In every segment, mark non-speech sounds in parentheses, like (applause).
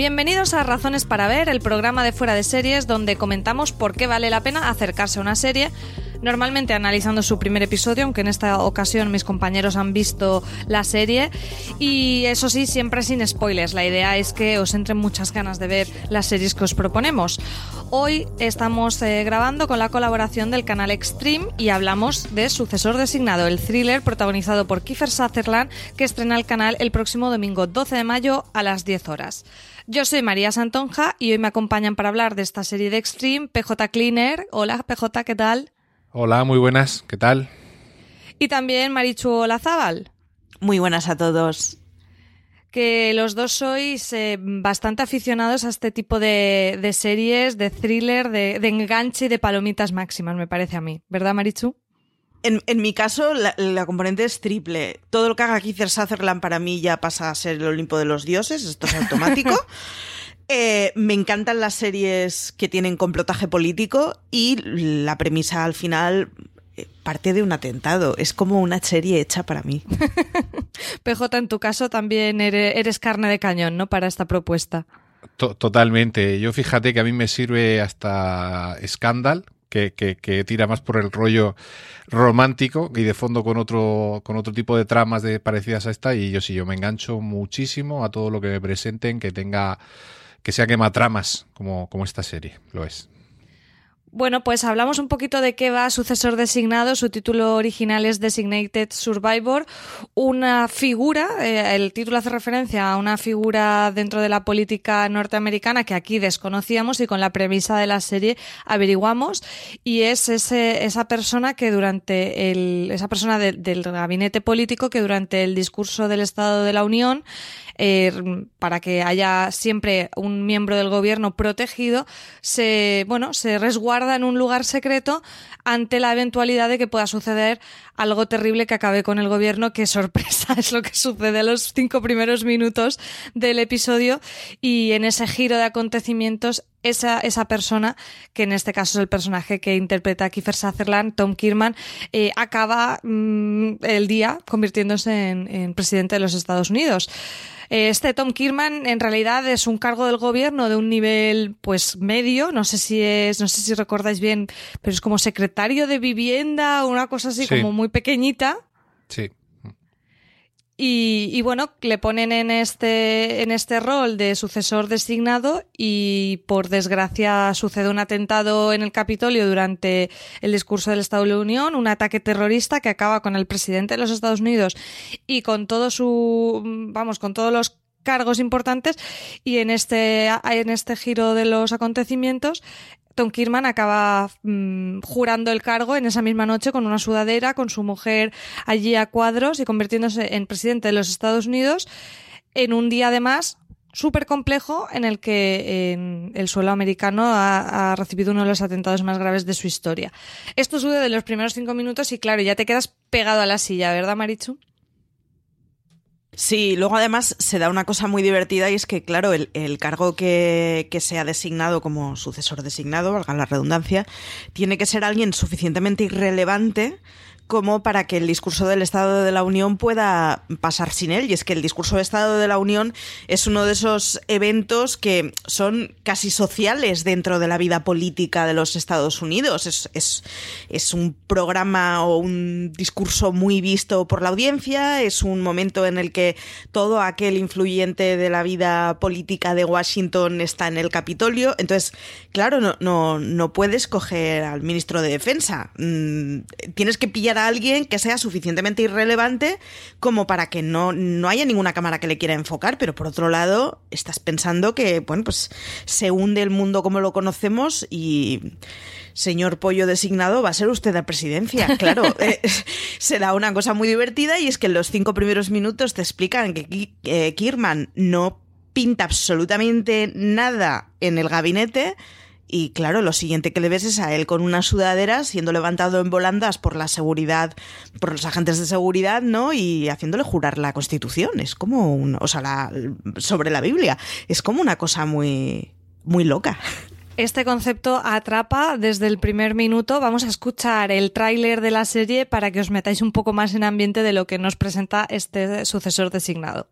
Bienvenidos a Razones para Ver, el programa de fuera de series donde comentamos por qué vale la pena acercarse a una serie, normalmente analizando su primer episodio, aunque en esta ocasión mis compañeros han visto la serie, y eso sí, siempre sin spoilers. La idea es que os entren muchas ganas de ver las series que os proponemos. Hoy estamos eh, grabando con la colaboración del canal Extreme y hablamos de Sucesor Designado, el thriller protagonizado por Kiefer Sutherland que estrena el canal el próximo domingo 12 de mayo a las 10 horas. Yo soy María Santonja y hoy me acompañan para hablar de esta serie de Extreme PJ Cleaner. Hola PJ, ¿qué tal? Hola, muy buenas, ¿qué tal? Y también Marichu Olazábal. Muy buenas a todos. Que los dos sois eh, bastante aficionados a este tipo de, de series, de thriller, de, de enganche y de palomitas máximas, me parece a mí. ¿Verdad, Marichu? En, en, mi caso, la, la, componente es triple. Todo lo que haga Kiefer Sutherland para mí ya pasa a ser el Olimpo de los dioses, esto es automático. (laughs) eh, me encantan las series que tienen complotaje político y la premisa al final parte de un atentado. Es como una serie hecha para mí. (laughs) PJ, en tu caso también eres, eres carne de cañón, ¿no? Para esta propuesta. Totalmente. Yo fíjate que a mí me sirve hasta Scandal, que, que, que, tira más por el rollo romántico y de fondo con otro, con otro tipo de tramas de, parecidas a esta. Y yo sí, yo me engancho muchísimo a todo lo que me presenten que tenga, que sea quematramas como, como esta serie, lo es. Bueno, pues hablamos un poquito de qué va Sucesor Designado. Su título original es Designated Survivor. Una figura, eh, el título hace referencia a una figura dentro de la política norteamericana que aquí desconocíamos y con la premisa de la serie averiguamos. Y es ese, esa persona que durante el, esa persona de, del gabinete político que durante el discurso del Estado de la Unión eh, para que haya siempre un miembro del gobierno protegido, se, bueno, se resguarda en un lugar secreto ante la eventualidad de que pueda suceder algo terrible que acabe con el gobierno. Qué (laughs) sorpresa es lo que sucede a los cinco primeros minutos del episodio y en ese giro de acontecimientos esa, esa persona, que en este caso es el personaje que interpreta Kiefer Sutherland, Tom Kirman, eh, acaba mmm, el día convirtiéndose en presidente de los Estados Unidos. Este Tom Kirman en realidad es un cargo del gobierno de un nivel pues medio, no sé si es, no sé si recordáis bien, pero es como secretario de vivienda, una cosa así sí. como muy pequeñita. Sí. Y, y, bueno, le ponen en este, en este rol de sucesor designado y por desgracia sucede un atentado en el Capitolio durante el discurso del Estado de la Unión, un ataque terrorista que acaba con el presidente de los Estados Unidos y con todo su, vamos, con todos los cargos importantes y en este, en este giro de los acontecimientos Tom Kirman acaba mmm, jurando el cargo en esa misma noche con una sudadera, con su mujer allí a cuadros y convirtiéndose en presidente de los Estados Unidos en un día además súper complejo en el que en el suelo americano ha, recibido uno de los atentados más graves de su historia. Esto sucede en los primeros cinco minutos y claro, ya te quedas pegado a la silla, ¿verdad, Marichu? Sí, luego además se da una cosa muy divertida y es que, claro, el, cargo que, que, se ha designado como sucesor designado, valga la redundancia, tiene que ser alguien suficientemente irrelevante como para que el discurso del Estado de la Unión pueda pasar sin él. Y es que el discurso del Estado de la Unión es uno de esos eventos que son casi sociales dentro de la vida política de los Estados Unidos. Es, es, es un programa o un discurso muy visto por la audiencia, es un momento en el que todo aquel influyente de la vida política de Washington está en el Capitolio. Entonces, claro, no, no, no puedes coger al ministro de Defensa. Mm, tienes que pillar alguien que sea suficientemente irrelevante como para que no, no haya ninguna cámara que le quiera enfocar, pero por otro lado, estás pensando que, bueno, pues se hunde el mundo como lo conocemos y señor pollo designado, va a ser usted la presidencia. (laughs) Claro, eh, será una cosa muy divertida y es que en los cinco primeros minutos te explican que eh, Kirman no pinta absolutamente nada en el gabinete y claro, lo siguiente que le ves es a él con una sudadera siendo levantado en volandas por la seguridad, por los agentes de seguridad, ¿no? Y haciéndole jurar la Constitución. Es como un, o sea, sobre la Biblia. Es como una cosa muy, muy loca. Este concepto atrapa desde el primer minuto. Vamos a escuchar el tráiler de la serie para que os metáis un poco más en ambiente de lo que nos presenta este sucesor designado.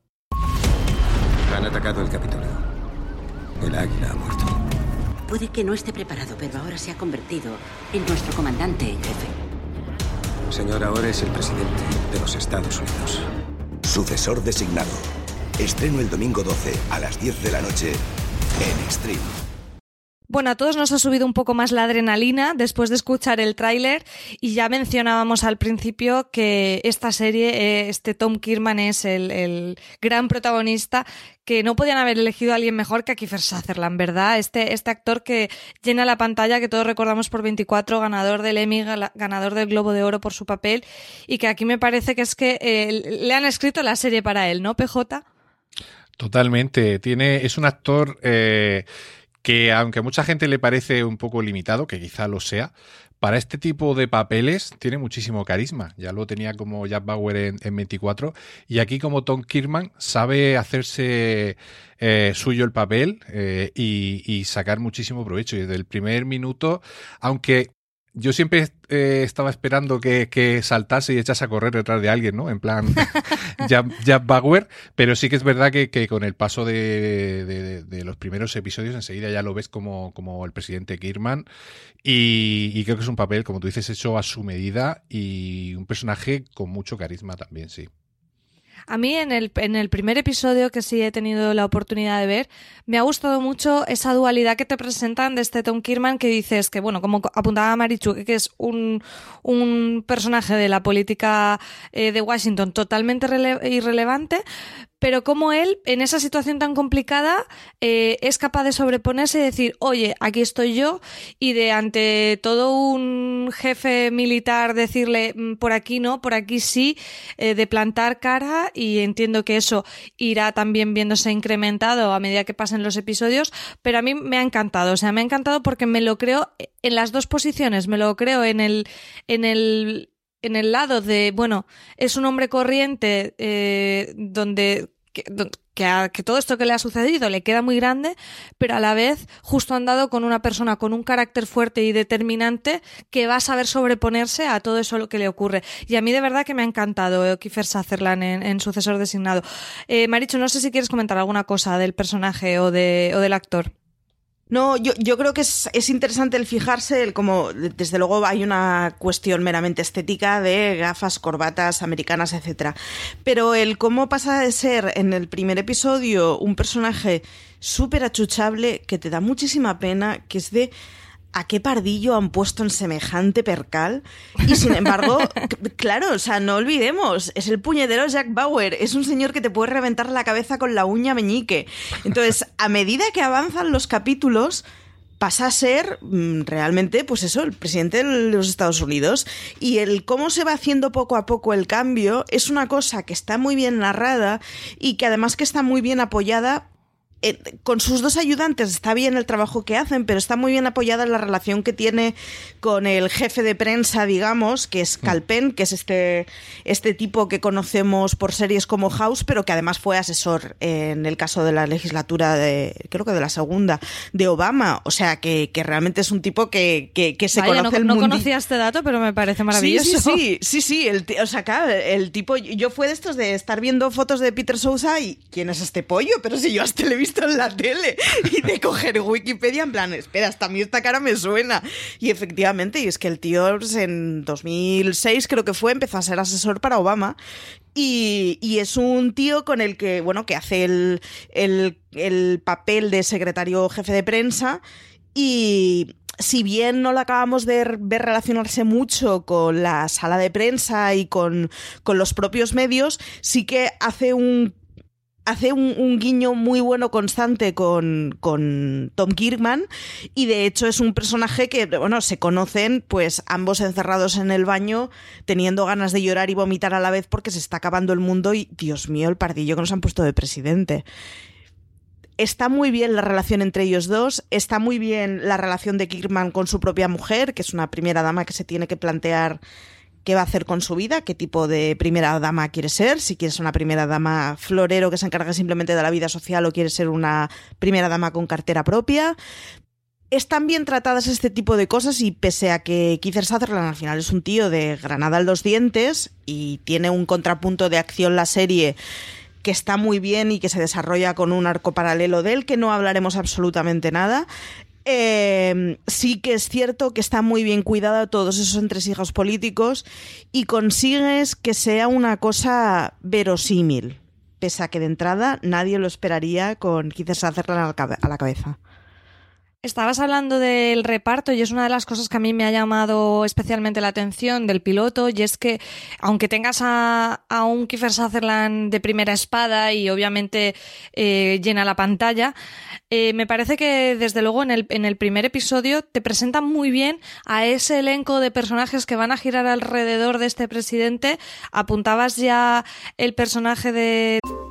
Han atacado el Capitolio. El águila ha muerto. Puede que no esté preparado, pero ahora se ha convertido en nuestro comandante en jefe. Señor, ahora es el presidente de los Estados Unidos. Sucesor designado. Estreno el domingo 12 a las 10 de la noche en Stream. Bueno, a todos nos ha subido un poco más la adrenalina después de escuchar el tráiler y ya mencionábamos al principio que esta serie, eh, este Tom Kirman es el, gran protagonista que no podían haber elegido a alguien mejor que a Kiefer Sutherland, ¿verdad? Este, este actor que llena la pantalla, que todos recordamos por 24, ganador del Emmy, ganador del Globo de Oro por su papel y que aquí me parece que es que eh, le han escrito la serie para él, ¿no, PJ? Totalmente. Tiene, es un actor eh, que aunque a mucha gente le parece un poco limitado, que quizá lo sea, para este tipo de papeles tiene muchísimo carisma. Ya lo tenía como Jack Bauer en, 24 y aquí como Tom Kirman sabe hacerse eh, suyo el papel eh, y, y, sacar muchísimo provecho. Y desde el primer minuto, aunque yo siempre eh, estaba esperando que, saltase y echase a correr detrás de alguien, ¿no? En plan (laughs) Jack, pero sí que es verdad que, con el paso de, los primeros episodios enseguida ya lo ves como, como el presidente Kirman y, y, creo que es un papel, como tú dices, hecho a su medida y un personaje con mucho carisma también, sí. A mí en el, en el primer episodio que sí he tenido la oportunidad de ver, me ha gustado mucho esa dualidad que te presentan de este Tom Kirman que dices que, bueno, como apuntaba Marichu, que es un, un personaje de la política eh, de Washington totalmente irrelevante, pero como él, en esa situación tan complicada, eh, es capaz de sobreponerse y decir, oye, aquí estoy yo, y de ante todo un jefe militar decirle, mm, por aquí no, por aquí sí, eh, de plantar cara, y entiendo que eso irá también viéndose incrementado a medida que pasen los episodios, pero a mí me ha encantado, o sea, me ha encantado porque me lo creo en las dos posiciones, me lo creo en el, en el en el lado de, bueno, es un hombre corriente eh, donde que, que, todo esto que le ha sucedido le queda muy grande, pero a la vez justo han dado con una persona con un carácter fuerte y determinante que va a saber sobreponerse a todo eso lo que le ocurre. Y a mí de verdad que me ha encantado eh, Kiefer Sutherland en, sucesor designado. Eh, Maricho, no sé si quieres comentar alguna cosa del personaje o, de, o del actor. No, yo, yo creo que es, es, interesante el fijarse, el como desde luego hay una cuestión meramente estética de gafas, corbatas americanas, etcétera. Pero el cómo pasa de ser en el primer episodio un personaje súper achuchable que te da muchísima pena, que es de ¿a qué pardillo han puesto en semejante percal? Y sin embargo, (laughs) claro, o sea, no olvidemos, es el puñetero Jack Bauer, es un señor que te puede reventar la cabeza con la uña meñique. Entonces, a medida que avanzan los capítulos, pasa a ser mm, realmente, pues eso, el presidente de los Estados Unidos. Y el cómo se va haciendo poco a poco el cambio es una cosa que está muy bien narrada y que además que está muy bien apoyada eh, con sus dos ayudantes está bien el trabajo que hacen, pero está muy bien apoyada la relación que tiene con el jefe de prensa, digamos, que es Calpen, que es este, este tipo que conocemos por series como House, pero que además fue asesor en el caso de la legislatura de, creo que de la segunda, de Obama. O sea, que, que realmente es un tipo que, que, que se Vaya, conoce no, el no conocía este dato, pero me parece maravilloso. Sí, sí, sí, sí, sí, el, o sea, claro, el tipo, yo fue de estos de estar viendo fotos de Peter Sousa y ¿quién es este pollo? Pero si yo hasta le he visto en la tele y de coger Wikipedia en plan, espera, hasta a mí esta cara me suena. Y efectivamente, y es que el tío en 2006 creo que fue, empezó a ser asesor para Obama y, y es un tío con el que, bueno, que hace el, el, el papel de secretario jefe de prensa y si bien no lo acabamos de ver relacionarse mucho con la sala de prensa y con, con los propios medios, sí que hace un hace un, guiño muy bueno constante con, con Tom Kirkman y de hecho es un personaje que, bueno, se conocen pues ambos encerrados en el baño teniendo ganas de llorar y vomitar a la vez porque se está acabando el mundo y, Dios mío, el pardillo que nos han puesto de presidente. Está muy bien la relación entre ellos dos, está muy bien la relación de Kirkman con su propia mujer, que es una primera dama que se tiene que plantear qué va a hacer con su vida, qué tipo de primera dama quiere ser, si quiere ser una primera dama florero que se encargue simplemente de la vida social o quiere ser una primera dama con cartera propia. Están bien tratadas este tipo de cosas y pese a que Kiefer Sutherland al final es un tío de granada en los dientes y tiene un contrapunto de acción la serie que está muy bien y que se desarrolla con un arco paralelo de él, que no hablaremos absolutamente nada. Eh, sí que es cierto que está muy bien cuidada todos esos entresijos políticos y consigues que sea una cosa verosímil, pese a que de entrada nadie lo esperaría con Keith Sutherland a la cabe- a la cabeza. Estabas hablando del reparto y es una de las cosas que a mí me ha llamado especialmente la atención del piloto y es que aunque tengas a, a un Kiefer Sutherland de primera espada y obviamente eh, llena la pantalla, eh, me parece que desde luego en el, en el primer episodio te presentan muy bien a ese elenco de personajes que van a girar alrededor de este presidente. Apuntabas ya el personaje de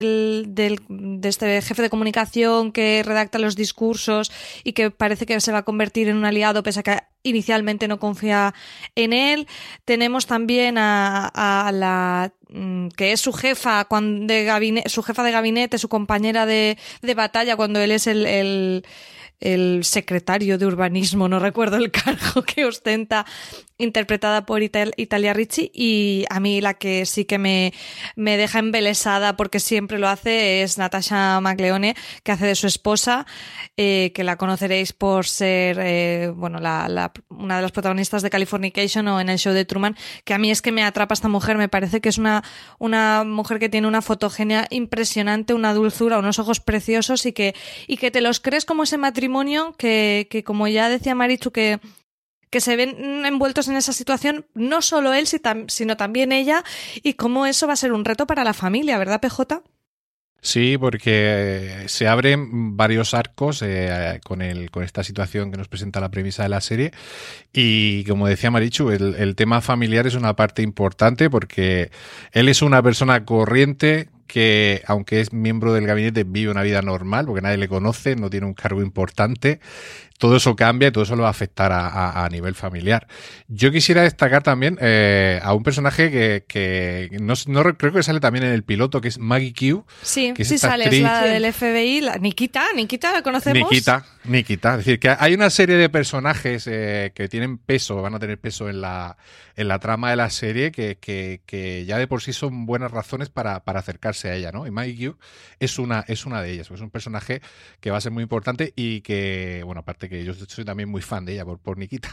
Del, de este jefe de comunicación que redacta los discursos y que parece que se va a convertir en un aliado pese a que inicialmente no confía en él. Tenemos también a, la mm, que es su jefa cuan- de gabinete, su jefa de gabinete, su compañera de, de batalla cuando él es el el secretario de urbanismo, no recuerdo el (laughs) cargo que ostenta, interpretada por Ital- Italia Ricci, y a mí la que sí que me, me deja embelesada porque siempre lo hace es Natasha McLeone, que hace de su esposa, eh, que la conoceréis por ser, eh, bueno, la, la- una de las protagonistas de Californication o en el show de Truman, que a mí es que me atrapa esta mujer, me parece que es una, una mujer que tiene una fotogenia impresionante, una dulzura, unos ojos preciosos y que, y que te los crees como ese matrimonio que, como ya decía Marichu, que, que se ven envueltos en esa situación, no solo él, sino también ella, y cómo eso va a ser un reto para la familia, ¿verdad, PJ? Sí, porque se abren varios arcos eh, con, el, con esta situación que nos presenta la premisa de la serie. Y como decía Marichu, el, el tema familiar es una parte importante porque él es una persona corriente que, aunque es miembro del gabinete, vive una vida normal porque nadie le conoce, no tiene un cargo importante. Todo eso cambia y todo eso lo va a afectar a, a- a nivel familiar. Yo quisiera destacar también eh, a un personaje que, que no, no re- creo que sale también en el piloto, que es Maggie Q. Sí, que es sí esta sale, es actriz- la del FBI, la Nikita, Nikita, ¿la conocemos? Nikita, Nikita. Es decir, que hay una serie de personajes eh, que tienen peso, van a tener peso en la, en la trama de la serie, que, que- que ya de por sí son buenas razones para, para acercarse a ella, ¿no? Y Maggie Q es una, es una de ellas. pues Es un personaje que va a ser muy importante y que, bueno, aparte que yo soy también muy fan de ella por, por Nikita.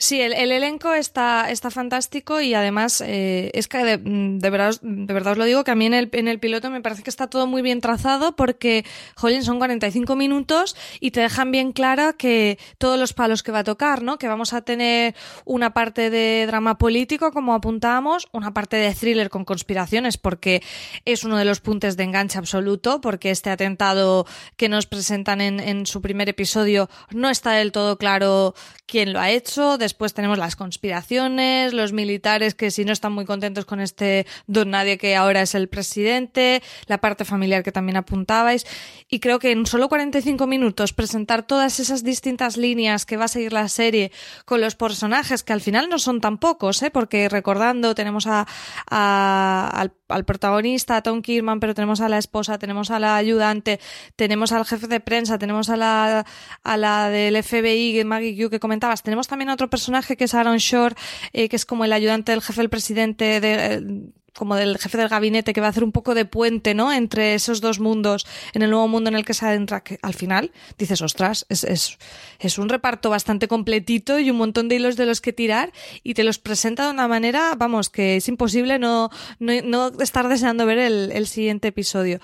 Sí, el, el, elenco está, está fantástico y además eh, es que de, de, verdad, de verdad os lo digo que a mí en el, en el piloto me parece que está todo muy bien trazado porque, jolín, son 45 minutos y te dejan bien claro que todos los palos que va a tocar, ¿no? Que vamos a tener una parte de drama político, como apuntábamos, una parte de thriller con conspiraciones porque es uno de los puntos de enganche absoluto porque este atentado que nos presentan en, en su primer episodio no está del todo claro quién lo ha hecho, después tenemos las conspiraciones, los militares que si no están muy contentos con este don nadie que ahora es el presidente, la parte familiar que también apuntabais. Y creo que en solo 45 minutos presentar todas esas distintas líneas que va a seguir la serie con los personajes, que al final no son tan pocos, ¿eh? porque recordando, tenemos a, al, protagonista, a Tom Kirman, pero tenemos a la esposa, tenemos a la ayudante, tenemos al jefe de prensa, tenemos a la, a la del FBI, Maggie Q, que comentabas, tenemos también a otro personaje que es Aaron Shore, eh, que es como el ayudante del jefe del presidente de, eh, como del jefe del gabinete que va a hacer un poco de puente, ¿no? Entre esos dos mundos, en el nuevo mundo en el que se adentra, al final dices, ostras, es, es, es un reparto bastante completito y un montón de hilos de los que tirar y te los presenta de una manera, vamos, que es imposible no, no, no estar deseando ver el siguiente episodio.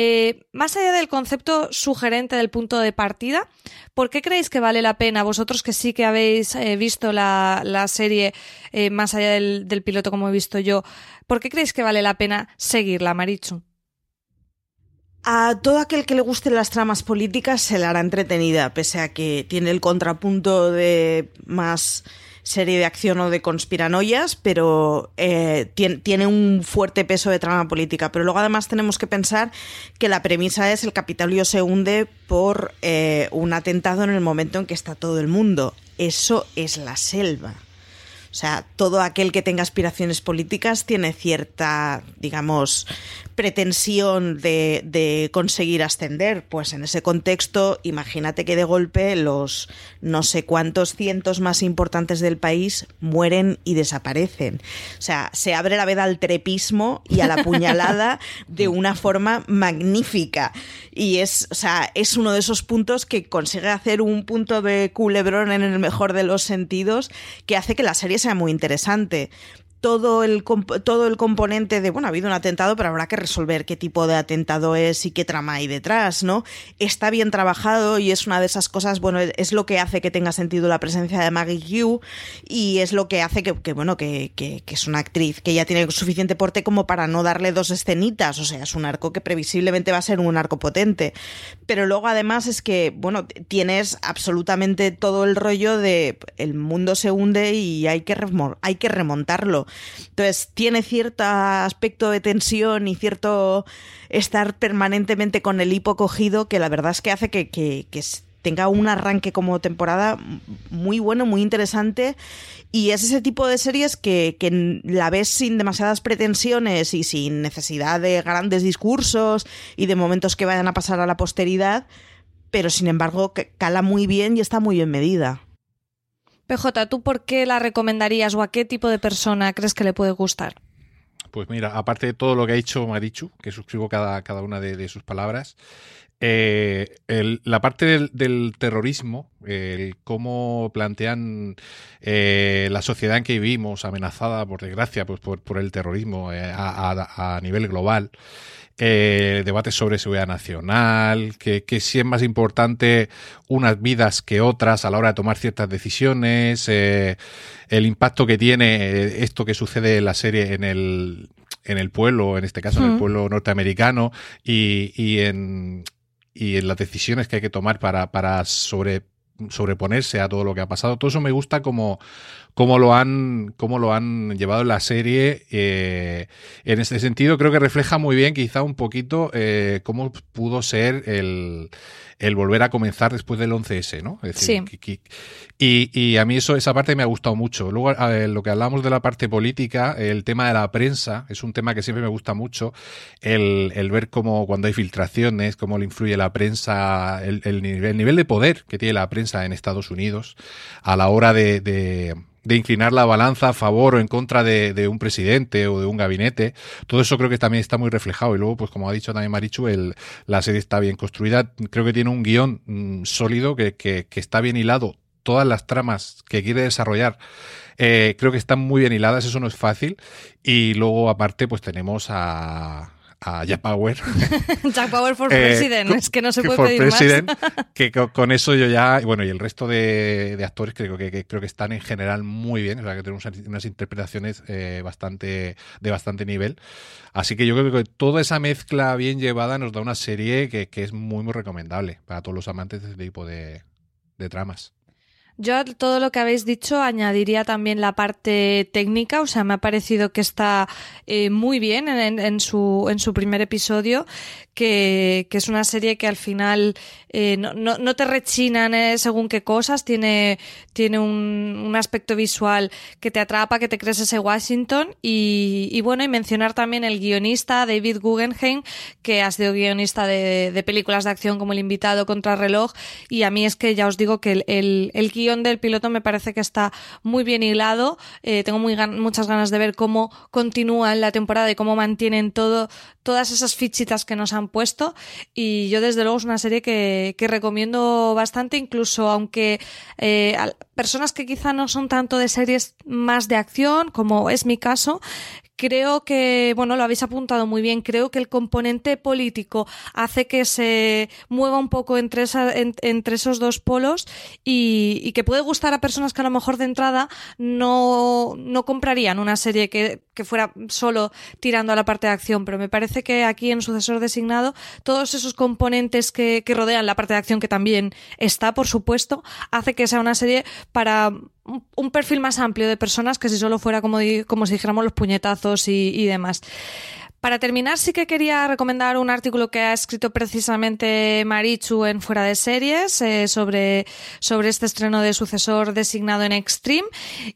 Eh, más allá del concepto sugerente del punto de partida, ¿por qué creéis que vale la pena, vosotros que sí que habéis eh, visto la, la serie eh, más allá del, del, piloto como he visto yo, ¿por qué creéis que vale la pena seguirla, Marichu? A todo aquel que le gusten las tramas políticas se la hará entretenida, pese a que tiene el contrapunto de más serie de acción o de conspiranoias, pero eh, tiene, un fuerte peso de trama política. Pero luego además tenemos que pensar que la premisa es el Capitolio se hunde por eh, un atentado en el momento en que está todo el mundo. Eso es la selva. O sea, todo aquel que tenga aspiraciones políticas tiene cierta, digamos, pretensión de, de, conseguir ascender. Pues en ese contexto, imagínate que de golpe los no sé cuántos cientos más importantes del país mueren y desaparecen. O sea, se abre la veda al trepismo y a la (laughs) puñalada de una forma magnífica. Y es, o sea, es uno de esos puntos que consigue hacer un punto de culebrón en el mejor de los sentidos que hace que la serie muy interesante todo el, todo el componente de, bueno, ha habido un atentado, pero habrá que resolver qué tipo de atentado es y qué trama hay detrás, ¿no? Está bien trabajado y es una de esas cosas, bueno, es lo que hace que tenga sentido la presencia de Maggie Q y es lo que hace que, bueno, que, que, que, es una actriz que ya tiene suficiente porte como para no darle dos escenitas, o sea, es un arco que previsiblemente va a ser un arco potente. Pero luego además es que, bueno, tienes absolutamente todo el rollo de el mundo se hunde y hay que, hay que remontarlo. Entonces, tiene cierto aspecto de tensión y cierto estar permanentemente con el hipo cogido que la verdad es que hace que, tenga un arranque como temporada muy bueno, muy interesante. Y es ese tipo de series que, que, la ves sin demasiadas pretensiones y sin necesidad de grandes discursos y de momentos que vayan a pasar a la posteridad, pero sin embargo cala muy bien y está muy bien medida. PJ, ¿tú por qué la recomendarías o a qué tipo de persona crees que le puede gustar? Pues mira, aparte de todo lo que ha dicho Marichu, que suscribo cada, cada una de, de sus palabras, eh, el, la parte del, del, terrorismo, el cómo plantean eh, la sociedad en que vivimos, amenazada, por desgracia, pues por, por el terrorismo eh, a, a, a, nivel global, debates sobre seguridad nacional, que, que si es más importante unas vidas que otras a la hora de tomar ciertas decisiones, el impacto que tiene esto que sucede en la serie en el, en el pueblo, en este caso en el pueblo norteamericano, y, y, en, y en las decisiones que hay que tomar para, para sobre sobreponerse a todo lo que ha pasado. Todo eso me gusta como, como lo han, cómo lo han llevado en la serie. Eh, en este sentido, creo que refleja muy bien, quizá un poquito, eh, cómo pudo ser el, el, volver a comenzar después del 11S, ¿no? Es decir, sí. que, y, y, a mí eso, esa parte me ha gustado mucho. Luego, ver, lo que hablamos de la parte política, el tema de la prensa, es un tema que siempre me gusta mucho. El, el ver cómo cuando hay filtraciones, cómo le influye la prensa, el, el, nivel, el nivel de poder que tiene la prensa en Estados Unidos a la hora de, inclinar la balanza a favor o en contra de, un presidente o de un gabinete. Todo eso creo que también está muy reflejado. Y luego, pues como ha dicho también Marichu, la serie está bien construida. Creo que tiene un guion mmm, sólido que, está bien hilado todas las tramas que quiere desarrollar eh, creo que están muy bien hiladas, eso no es fácil. Y luego, aparte, pues tenemos a, a Jack Power. (laughs) Jack Power for (laughs) eh, President, es que no se puede pedir president, más. (laughs) que con, eso yo ya, bueno, y el resto de, actores creo que, creo que están en general muy bien, o sea que tenemos unas interpretaciones eh, bastante de bastante nivel. Así que yo creo que toda esa mezcla bien llevada nos da una serie que, es muy, muy recomendable para todos los amantes de este tipo de, de tramas. Yo a todo lo que habéis dicho añadiría también la parte técnica, o sea, me ha parecido que está eh, muy bien en, su, en su primer episodio, que, que, es una serie que al final eh, no, no, no, te rechinan eh, según qué cosas, tiene, tiene un, un, aspecto visual que te atrapa, que te crees ese Washington. Y, y, bueno, y mencionar también el guionista David Guggenheim, que ha sido guionista de, de películas de acción como El invitado contra reloj y a mí es que ya os digo que el, el, el guion del piloto me parece que está muy bien hilado, eh, tengo muy muchas ganas de ver cómo continúa la temporada y cómo mantienen todo, todas esas fichitas que nos han puesto y yo desde luego es una serie que, recomiendo bastante, incluso aunque eh, personas que quizá no son tanto de series más de acción, como es mi caso, creo que, bueno, lo habéis apuntado muy bien, creo que el componente político hace que se mueva un poco entre, esa, entre esos dos polos y, y, que puede gustar a personas que a lo mejor de entrada no, no comprarían una serie que, que fuera solo tirando a la parte de acción, pero me parece que aquí en Sucesor Designado todos esos componentes que, que rodean la parte de acción, que también está, por supuesto, hace que sea una serie para un perfil más amplio de personas que si solo fuera como, como si dijéramos los puñetazos y, y demás. Para terminar, sí que quería recomendar un artículo que ha escrito precisamente Marichu en Fuera de Series eh, sobre, este estreno de sucesor designado en Extreme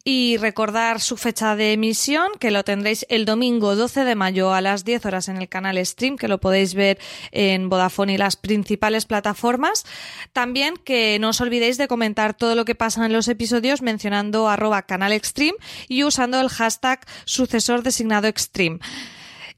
y recordar su fecha de emisión, que lo tendréis el domingo 12 de mayo a las 10 horas en el canal Stream, que lo podéis ver en Vodafone y las principales plataformas. También que no os olvidéis de comentar todo lo que pasa en los episodios mencionando arroba canal Extreme y usando el hashtag sucesor designado Extreme.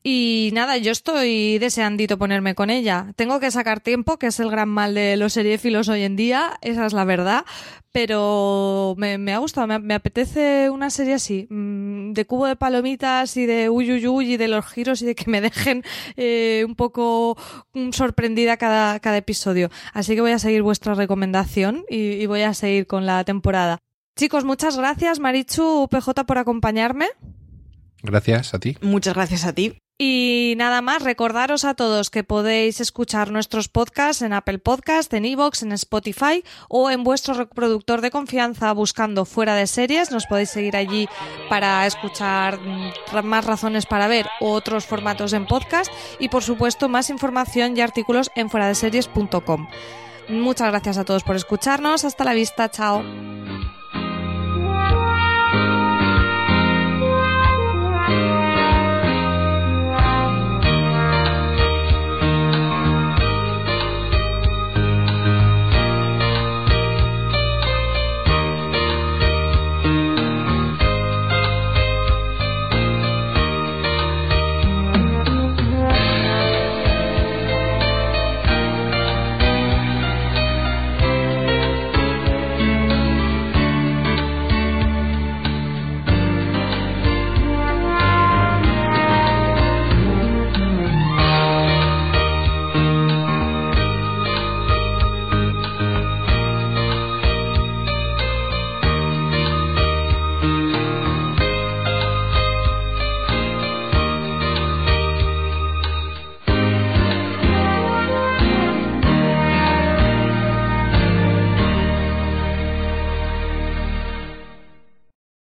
Y nada, yo estoy deseandito ponerme con ella. Tengo que sacar tiempo, que es el gran mal de los seriefilos hoy en día, esa es la verdad. Pero me, me ha gustado, me, apetece una serie así, mm, de cubo de palomitas y de uyuyuy y de los giros y de que me dejen eh, un poco mm, sorprendida cada, cada episodio. Así que voy a seguir vuestra recomendación y, y voy a seguir con la temporada. Chicos, muchas gracias, Marichu PJ, por acompañarme. Gracias a ti. Muchas gracias a ti. Y nada más, recordaros a todos que podéis escuchar nuestros podcasts en Apple Podcast, en Evox, en Spotify o en vuestro reproductor de confianza buscando fuera de series. Nos podéis seguir allí para escuchar mm, más razones para ver otros formatos en podcast y por supuesto más información y artículos en fuera de series.com. Muchas gracias a todos por escucharnos. Hasta la vista. Chao.